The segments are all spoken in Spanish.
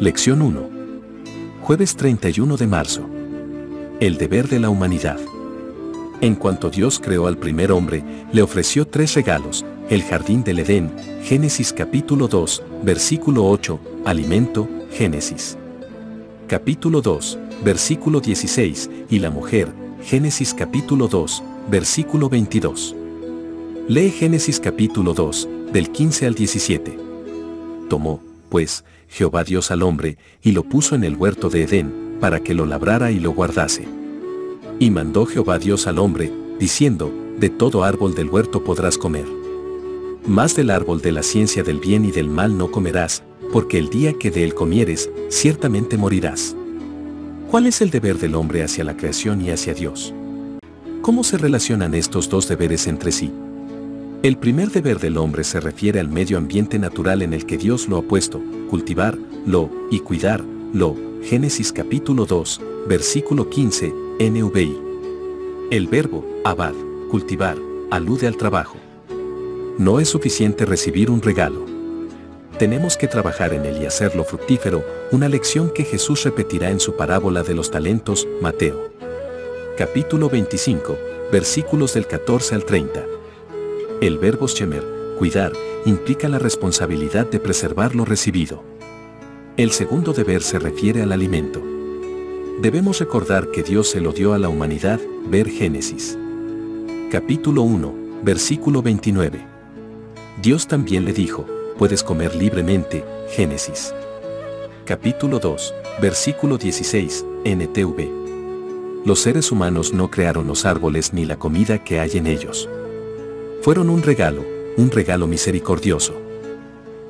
Lección 1. Jueves 31 de marzo. El deber de la humanidad. En cuanto Dios creó al primer hombre, le ofreció tres regalos, el jardín del Edén, Génesis capítulo 2, versículo 8, alimento, Génesis. Capítulo 2, versículo 16, y la mujer, Génesis capítulo 2, versículo 22. Lee Génesis capítulo 2, del 15 al 17. Tomó, pues, Jehová Dios al hombre, y lo puso en el huerto de Edén, para que lo labrara y lo guardase. Y mandó Jehová Dios al hombre, diciendo, De todo árbol del huerto podrás comer. Más del árbol de la ciencia del bien y del mal no comerás, porque el día que de él comieres, ciertamente morirás. ¿Cuál es el deber del hombre hacia la creación y hacia Dios? ¿Cómo se relacionan estos dos deberes entre sí? El primer deber del hombre se refiere al medio ambiente natural en el que Dios lo ha puesto, cultivarlo y cuidarlo. Génesis capítulo 2, versículo 15, NVI. El verbo, abad, cultivar, alude al trabajo. No es suficiente recibir un regalo. Tenemos que trabajar en él y hacerlo fructífero, una lección que Jesús repetirá en su parábola de los talentos, Mateo. Capítulo 25, versículos del 14 al 30. El verbo shemer, cuidar, implica la responsabilidad de preservar lo recibido. El segundo deber se refiere al alimento. Debemos recordar que Dios se lo dio a la humanidad, ver Génesis. Capítulo 1, versículo 29. Dios también le dijo, puedes comer libremente, Génesis. Capítulo 2, versículo 16, NTV. Los seres humanos no crearon los árboles ni la comida que hay en ellos fueron un regalo, un regalo misericordioso.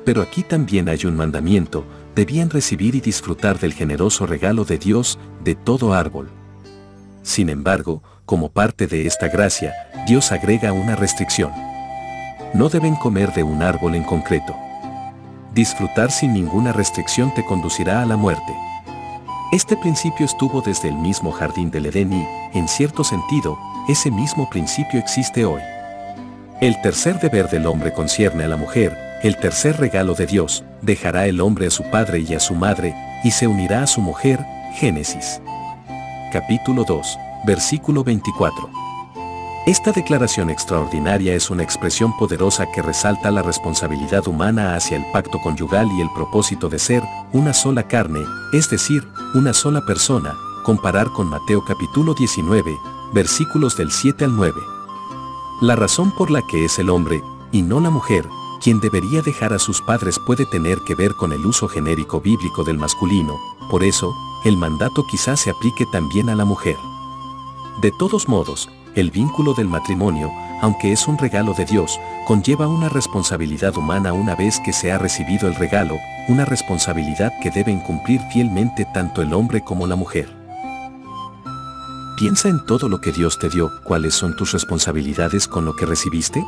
Pero aquí también hay un mandamiento, debían recibir y disfrutar del generoso regalo de Dios, de todo árbol. Sin embargo, como parte de esta gracia, Dios agrega una restricción. No deben comer de un árbol en concreto. Disfrutar sin ninguna restricción te conducirá a la muerte. Este principio estuvo desde el mismo jardín del Edén y, en cierto sentido, ese mismo principio existe hoy. El tercer deber del hombre concierne a la mujer, el tercer regalo de Dios, dejará el hombre a su padre y a su madre, y se unirá a su mujer, Génesis. Capítulo 2, versículo 24. Esta declaración extraordinaria es una expresión poderosa que resalta la responsabilidad humana hacia el pacto conyugal y el propósito de ser una sola carne, es decir, una sola persona, comparar con Mateo capítulo 19, versículos del 7 al 9. La razón por la que es el hombre, y no la mujer, quien debería dejar a sus padres puede tener que ver con el uso genérico bíblico del masculino, por eso, el mandato quizás se aplique también a la mujer. De todos modos, el vínculo del matrimonio, aunque es un regalo de Dios, conlleva una responsabilidad humana una vez que se ha recibido el regalo, una responsabilidad que deben cumplir fielmente tanto el hombre como la mujer. Piensa en todo lo que Dios te dio, cuáles son tus responsabilidades con lo que recibiste.